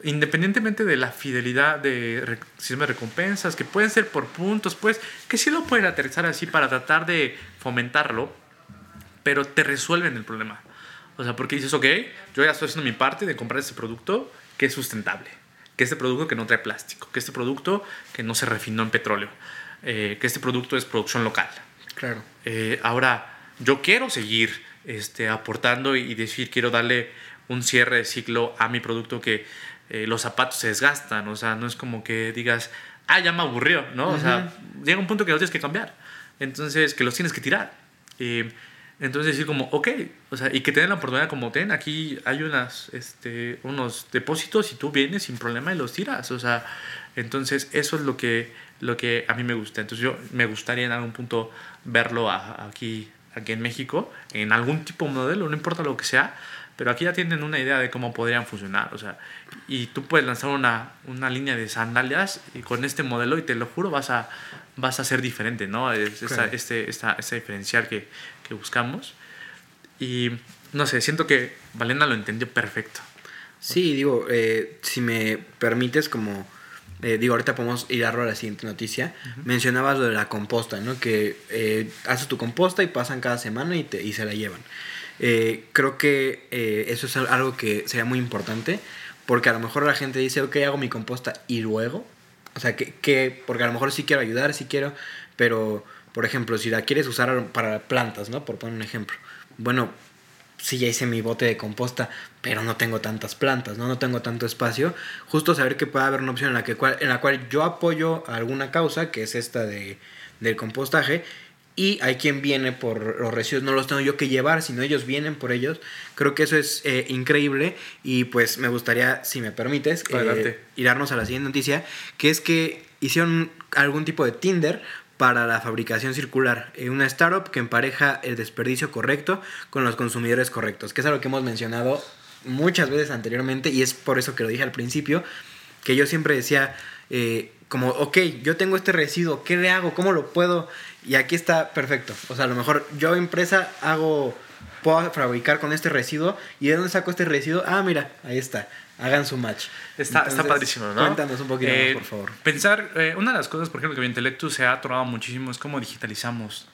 independientemente de la fidelidad de sistema de recompensas, que pueden ser por puntos, pues, que sí lo pueden aterrizar así para tratar de fomentarlo, pero te resuelven el problema. O sea, porque dices, ok, yo ya estoy haciendo mi parte de comprar este producto que es sustentable que este producto que no trae plástico, que este producto que no se refinó en petróleo, eh, que este producto es producción local. Claro. Eh, ahora, yo quiero seguir este, aportando y decir, quiero darle un cierre de ciclo a mi producto que eh, los zapatos se desgastan, o sea, no es como que digas, ah, ya me aburrió, ¿no? O sea, llega un punto que los tienes que cambiar, entonces que los tienes que tirar. Entonces decir como, ok, o sea, y que te den la oportunidad como, ten, aquí hay unas, este, unos depósitos y tú vienes sin problema y los tiras, o sea, entonces eso es lo que, lo que a mí me gusta. Entonces yo me gustaría en algún punto verlo aquí, aquí en México, en algún tipo de modelo, no importa lo que sea, pero aquí ya tienen una idea de cómo podrían funcionar, o sea, y tú puedes lanzar una, una línea de sandalias y con este modelo y te lo juro vas a, vas a ser diferente, ¿no? Es, este, esta, este diferencial que, que buscamos. Y no sé, siento que Valena lo entendió perfecto. Sí, digo, eh, si me permites como eh, digo, ahorita podemos ir a la siguiente noticia, mencionabas lo de la composta, ¿no? Que eh, haces tu composta y pasan cada semana y, te, y se la llevan. Eh, creo que eso es algo que sería muy importante, porque a lo mejor la gente dice, ok, hago mi composta y luego, o sea, que, que porque a lo mejor sí quiero ayudar, sí quiero, pero, por ejemplo, si la quieres usar para plantas, ¿no? Por poner un ejemplo. Bueno, sí ya hice mi bote de composta, pero no tengo tantas plantas, ¿no? No tengo tanto espacio. Justo saber que puede haber una opción en la, que, en la cual yo apoyo alguna causa, que es esta de, del compostaje, y hay quien viene por los residuos, no los tengo yo que llevar, sino ellos vienen por ellos. Creo que eso es eh, increíble y pues me gustaría, si me permites, eh, irnos a la siguiente noticia, que es que hicieron algún tipo de Tinder para la fabricación circular, eh, una startup que empareja el desperdicio correcto con los consumidores correctos, que es algo que hemos mencionado muchas veces anteriormente y es por eso que lo dije al principio, que yo siempre decía, eh, como, ok, yo tengo este residuo, ¿qué le hago? ¿Cómo lo puedo? Y aquí está perfecto. O sea, a lo mejor yo empresa hago, puedo fabricar con este residuo y de dónde saco este residuo, ah, mira, ahí está hagan su match. Está, está padrísimo, ¿no? Cuéntanos un poquito más, eh, por favor. Pensar, eh, una de las cosas, por ejemplo, que Intelectus se ha atorado muchísimo es cómo digitalizamos,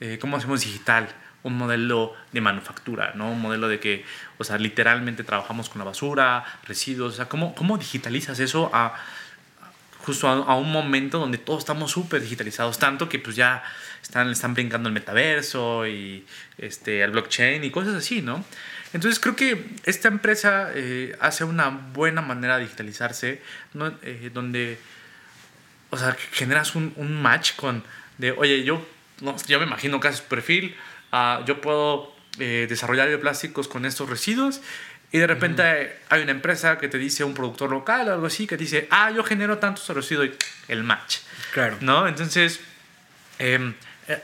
eh, cómo hacemos digital un modelo de manufactura, ¿no? Un modelo de que, o sea, literalmente trabajamos con la basura, residuos, o sea, cómo, cómo digitalizas eso a justo a, un momento donde todos estamos súper digitalizados, tanto que pues ya están, están brincando el metaverso y este, el blockchain y cosas así, ¿no? Entonces creo que esta empresa eh, hace una buena manera de digitalizarse, eh, donde, o sea, generas un, un, match con, de, oye, yo, no, yo me imagino que haces perfil, uh, yo puedo eh, desarrollar bioplásticos con estos residuos, y de repente hay una empresa que te dice, un productor local o algo así, que dice, ah, yo genero tantos residuos, el match. Claro. ¿No? Entonces, em,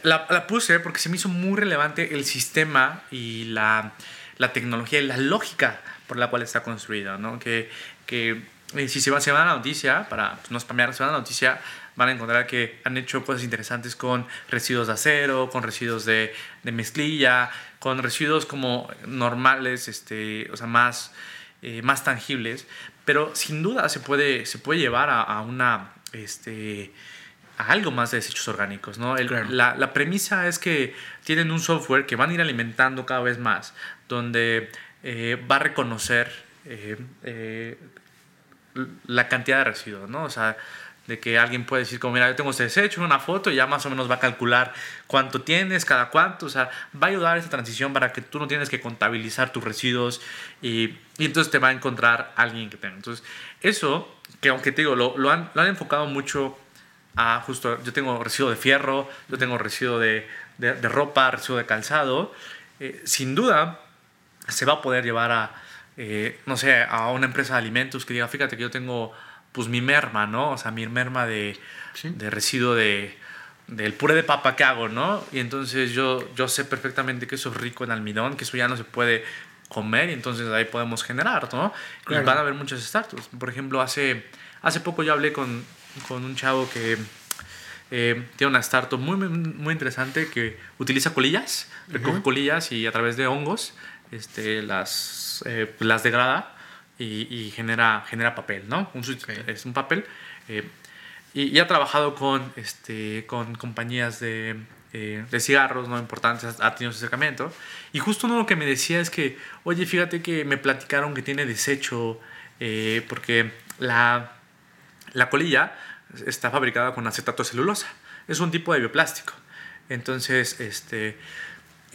la, la puse porque se me hizo muy relevante el sistema y la la tecnología y la lógica por la cual está construida, ¿no? Que, que eh, si se, va, se van a la noticia, para pues, no spamear, se van a la noticia, van a encontrar que han hecho cosas interesantes con residuos de acero, con residuos de, de mezclilla, con residuos como normales, este, o sea, más, eh, más tangibles, pero sin duda se puede, se puede llevar a, a una... Este, a algo más de desechos orgánicos. ¿no? la, la, premisa es que tienen un software que van a ir alimentando cada vez más, donde eh, va a reconocer eh, la cantidad de residuos, ¿no? O sea, de que alguien puede decir como, mira, yo tengo este desecho, una foto, y ya más o menos va a calcular cuánto tienes, cada cuánto, o sea, va a ayudar a esta transición para que tú no tienes que contabilizar tus residuos y, y entonces te va a encontrar alguien que tenga. Entonces, eso, que aunque te digo, lo, lo, han, lo han enfocado mucho a justo, yo tengo residuo de fierro, yo tengo residuo de, de, de ropa, residuo de calzado, sin duda se va a poder llevar a, eh, no sé, a una empresa de alimentos que diga, fíjate que yo tengo pues mi merma, ¿no? O sea, mi merma de, de residuo de, del puré de papa que hago, ¿no? Y entonces yo, yo sé perfectamente que eso es rico en almidón, que eso ya no se puede comer y entonces ahí podemos generar, ¿no? Y van a haber muchos startups. Por ejemplo, hace, hace poco yo hablé con, con un chavo que eh, tiene una startup muy, muy interesante que utiliza colillas, recoge colillas y a través de hongos este, las, eh, las degrada y, genera, genera papel, ¿no? Un, Es un papel. Eh, y, ha trabajado con, este, con compañías de, eh, de cigarros no importantes, ha tenido ese acercamiento. Y justo uno lo que me decía es que, oye, fíjate que me platicaron que tiene desecho, porque la, la colilla está fabricada con acetato celulosa. Es un tipo de bioplástico. Entonces, este,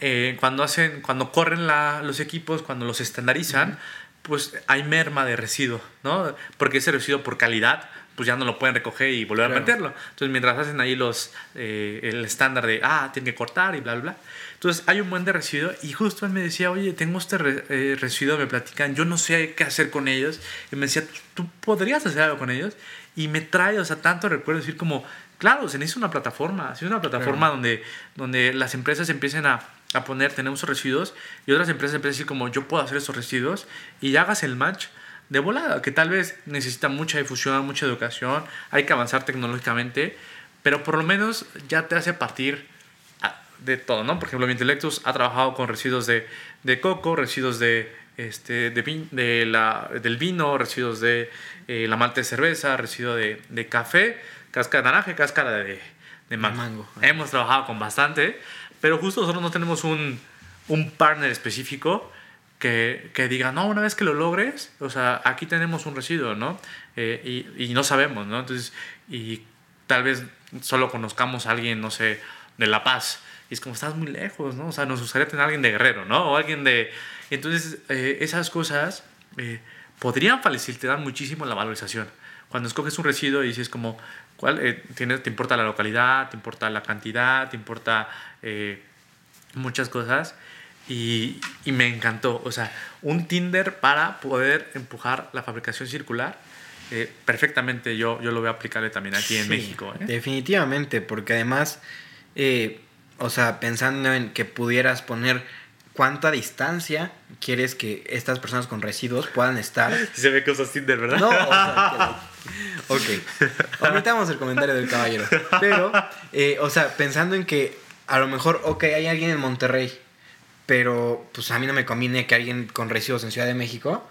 eh, cuando hacen, cuando corren los equipos, cuando los estandarizan, pues hay merma de residuo, ¿no? Porque ese residuo por calidad, pues ya no lo pueden recoger y volver a meterlo. Entonces, mientras hacen ahí los, eh, el estándar de, ah, tienen que cortar y bla, bla, bla. Entonces, hay un buen de residuo y justo él me decía, oye, tengo este eh, residuo, me platican, yo no sé qué hacer con ellos. Y me decía, ¿tú podrías hacer algo con ellos? Y me trae, o sea, tanto recuerdo decir como, claro, se necesita una plataforma, se una plataforma donde, donde las empresas empiecen a a poner, tenemos residuos y otras empresas empiezan a decir como yo puedo hacer esos residuos y hagas el match de volada, que tal vez necesita mucha difusión, mucha educación, hay que avanzar tecnológicamente, pero por lo menos ya te hace partir de todo, ¿no? Por ejemplo, Intelectus ha trabajado con residuos de, de coco, residuos de, este, de, vin- de la, del vino, residuos de eh, la malta de cerveza, residuos de, de café, cáscara de naranja y cáscara de, de mango. mango. Hemos trabajado con bastante, pero justo nosotros no tenemos un, un partner específico que, que diga, no, una vez que lo logres, o sea, aquí tenemos un residuo, ¿no? Eh, y, y no sabemos, ¿no? Entonces, y tal vez solo conozcamos a alguien, no sé, de La Paz. Y es como, estás muy lejos, ¿no? O sea, nos gustaría tener a alguien de Guerrero, ¿no? O alguien de... Entonces, eh, esas cosas eh, podrían facilitar muchísimo la valorización. Cuando escoges un residuo y dices como, ¿cuál? eh, tiene- te importa la localidad, te importa la cantidad, te importa eh, muchas cosas. Y, y me encantó. O sea, un Tinder para poder empujar la fabricación circular. eh, perfectamente yo, yo lo voy a aplicarle también aquí en Sí, México. ¿eh? Definitivamente, porque además, eh, o sea, pensando en que pudieras poner cuánta distancia quieres que estas personas con residuos puedan estar. <laughs> Se ve que usas Tinder, ¿verdad? No, o sea, que- ok. Omitamos el comentario del caballero. Pero, eh, o sea, pensando en que a lo mejor, ok, hay alguien en Monterrey, pero pues a mí no me conviene que alguien con residuos en Ciudad de México.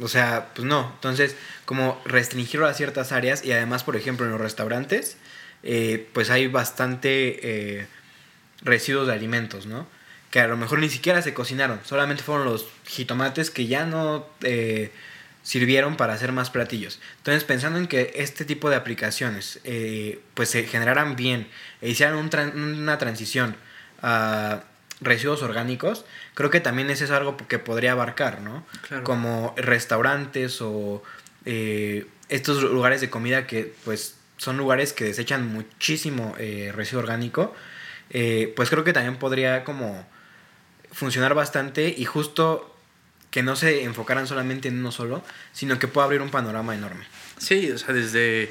O sea, pues no. Entonces, como restringirlo a ciertas áreas y además, por ejemplo, en los restaurantes, eh, pues hay bastante eh, residuos de alimentos, ¿no? Que a lo mejor ni siquiera se cocinaron, solamente fueron los jitomates que ya no eh, sirvieron para hacer más platillos. Entonces, pensando en que este tipo de aplicaciones eh, pues se generaran bien e hicieran un tran- una transición a residuos orgánicos, creo que también es eso algo que podría abarcar, ¿no? Claro. Como restaurantes o eh, estos lugares de comida que pues son lugares que desechan muchísimo eh, residuo orgánico, eh, pues creo que también podría como funcionar bastante y justo que no se enfocaran solamente en uno solo, sino que pueda abrir un panorama enorme. Sí, o sea, desde...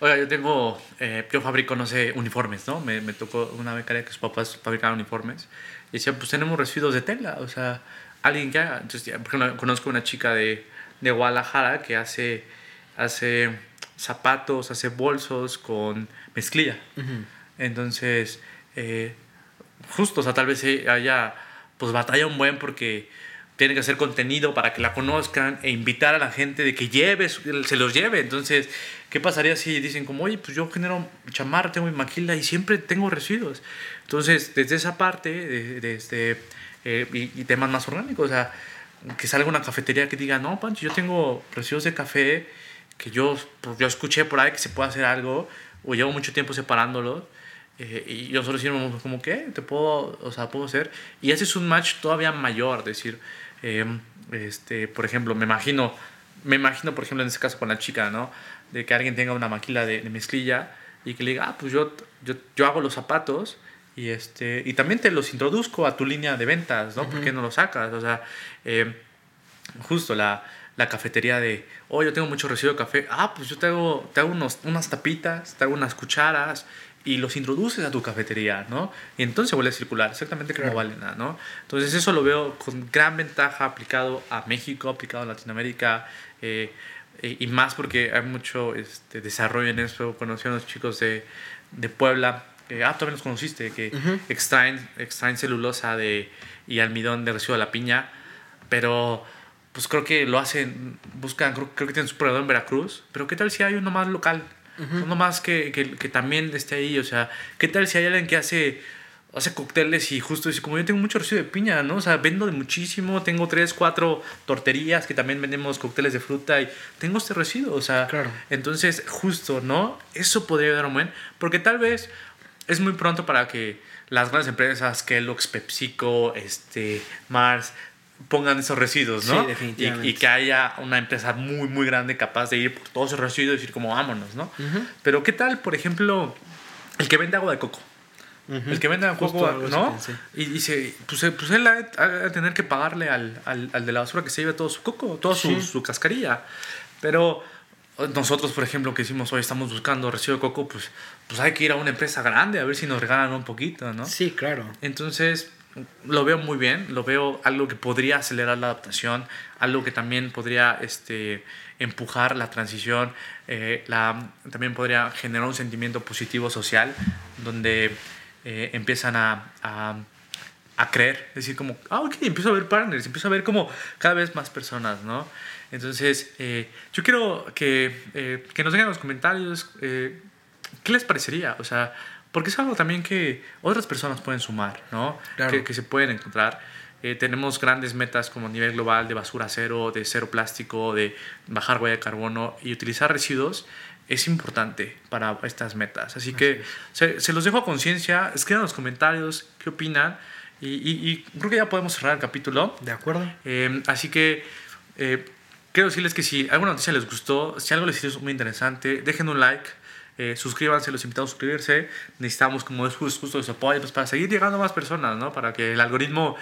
Oiga, yo tengo... eh, yo fabrico, no sé, uniformes, ¿no? Me, me tocó una becaria que sus papás fabricaban uniformes. Y decía, pues tenemos residuos de tela, o sea, alguien que haga. Entonces, ya, conozco una chica de, de Guadalajara que hace, hace zapatos, hace bolsos con mezclilla. Entonces, eh, justo, o sea, tal vez haya, pues batalla un buen porque tiene que hacer contenido para que la conozcan e invitar a la gente de que lleve, se los lleve. Entonces, ¿qué pasaría si dicen como, oye, pues yo genero chamarra, tengo mi maquila y siempre tengo residuos? Entonces, desde esa parte, de- desde, eh, y, y temas más orgánicos, o sea, que salga una cafetería que diga, no, Pancho, yo tengo residuos de café que yo, pues, yo escuché por ahí que se puede hacer algo, o llevo mucho tiempo separándolos, eh, y nosotros decimos como, ¿qué? ¿Te puedo, o sea, puedo hacer? Y ese es un match todavía mayor, decir, eh, este, por ejemplo, me imagino, me imagino, por ejemplo, en este caso con la chica, ¿no? De que alguien tenga una maquila de, de mezclilla y que le diga, ah, pues yo, yo, yo hago los zapatos y, este, y también te los introduzco a tu línea de ventas, ¿no? ¿Por qué no los sacas? O sea, eh, justo la, la cafetería de, oh, yo tengo mucho residuo de café, ah, pues yo te hago, te hago unos, unas tapitas, te hago unas cucharas y los introduces a tu cafetería, ¿no? Y entonces vuelve a circular, exactamente como Claro. Valena, ¿no? Entonces eso lo veo con gran ventaja aplicado a México, aplicado a Latinoamérica, eh, eh, y más porque hay mucho este, desarrollo en eso. Conocí a unos chicos de, de Puebla, que, ah, todavía los conociste, que Ujú. extraen, extraen celulosa de, y almidón de residuo de la piña, pero pues creo que lo hacen, buscan, creo, creo que tienen su proveedor en Veracruz, pero ¿qué tal si hay uno más local? Uno más que, que, que también esté ahí, o sea, ¿qué tal si hay alguien que hace, hace cócteles y justo dice, como yo tengo mucho residuo de piña, ¿no? O sea, vendo de muchísimo, tengo tres, cuatro torterías que también vendemos cócteles de fruta y tengo este residuo, o sea, Claro. entonces justo, ¿no? Eso podría dar un buen, porque tal vez es muy pronto para que las grandes empresas, Kellogg's, PepsiCo, este, Mars, pongan esos residuos, ¿no? Sí, definitivamente. Y, y que haya una empresa muy, muy grande capaz de ir por todos esos residuos y decir como vámonos, ¿no? Ujú. Pero ¿qué tal, por ejemplo, el que vende agua de coco? Ujú. El que vende agua de coco, ¿no? Y dice, pues, eh, pues él ha de tener que pagarle al, al, al de la basura que se lleve todo su coco, toda su, Sí. su cascarilla. Pero nosotros, por ejemplo, que decimos hoy estamos buscando residuo de coco, pues, pues hay que ir a una empresa grande a ver si nos regalan un poquito, ¿no? Sí, claro. Entonces, lo veo muy bien, lo veo algo que podría acelerar la adaptación, algo que también podría este, empujar la transición, eh, la, también podría generar un sentimiento positivo social, donde eh, empiezan a, a, a creer, decir como, ah, ok, empiezo a ver partners, empiezo a ver como cada vez más personas, ¿no? Entonces, eh, yo quiero que, eh, que nos dejen en los comentarios eh, qué les parecería, o sea, porque es algo también que otras personas pueden sumar, ¿no? Claro. Que, que se pueden encontrar. Eh, tenemos grandes metas como a nivel global de basura cero, de cero plástico, de bajar huella de carbono y utilizar residuos es importante para estas metas. Así que se, se los dejo a conciencia, escriban en los comentarios qué opinan y, y- y creo que ya podemos cerrar el capítulo. ¿De acuerdo? Eh, así que eh, quiero decirles que si alguna noticia les gustó, si algo les hizo muy interesante, dejen un like, eh, suscríbanse, los invitamos a suscribirse. Necesitamos, como es justo, su apoyo, pues para seguir llegando a más personas, ¿no? Para que el algoritmo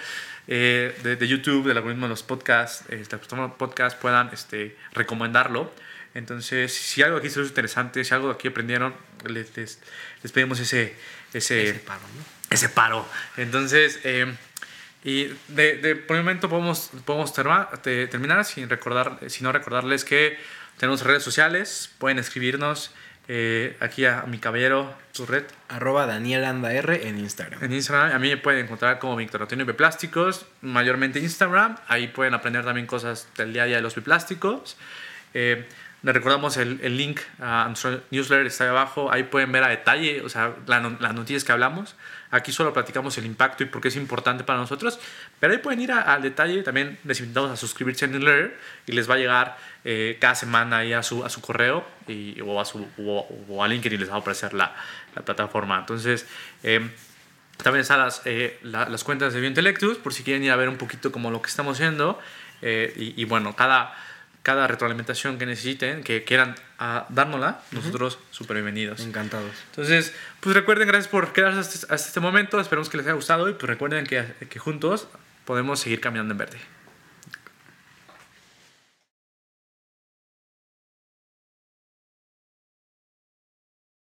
eh, de, de YouTube, el algoritmo de los podcasts, eh, las plataformas de podcast puedan este, recomendarlo. Entonces, si algo aquí se les interesante, si algo aquí aprendieron, les, les, les pedimos ese, ese, Ese paro, ¿no? ese paro. Entonces, eh, y de, de- por el momento podemos, podemos terma- te- terminar sin recordar, sino recordarles que tenemos redes sociales, pueden escribirnos eh, aquí a, mi caballero, su red Arroba Daniel Anda R en Instagram. en Instagram. A mí me pueden encontrar como Víctor Antonio Biplásticos, mayormente Instagram. Ahí pueden aprender también cosas del día a día de los biplásticos. Eh, les recordamos el, el link a nuestro newsletter, está ahí abajo. Ahí pueden ver a detalle, o sea, la las noticias que hablamos. Aquí solo platicamos el impacto y por qué es importante para nosotros. Pero ahí pueden ir al detalle. También les invitamos a suscribirse al newsletter y les va a llegar eh, cada semana ahí a su, a su correo y, o, a su, o, o a LinkedIn les va a aparecer la, la plataforma. Entonces, eh, también están las, eh, cuentas de Biointelectus, por si quieren ir a ver un poquito como lo que estamos haciendo. Y, y bueno, cada, cada retroalimentación que necesiten, que quieran ah, dárnosla, nosotros súper bienvenidos. Encantados. Entonces, pues recuerden, gracias por quedarse hasta, hasta este momento. Esperemos que les haya gustado y pues recuerden que, que juntos podemos seguir caminando en verde.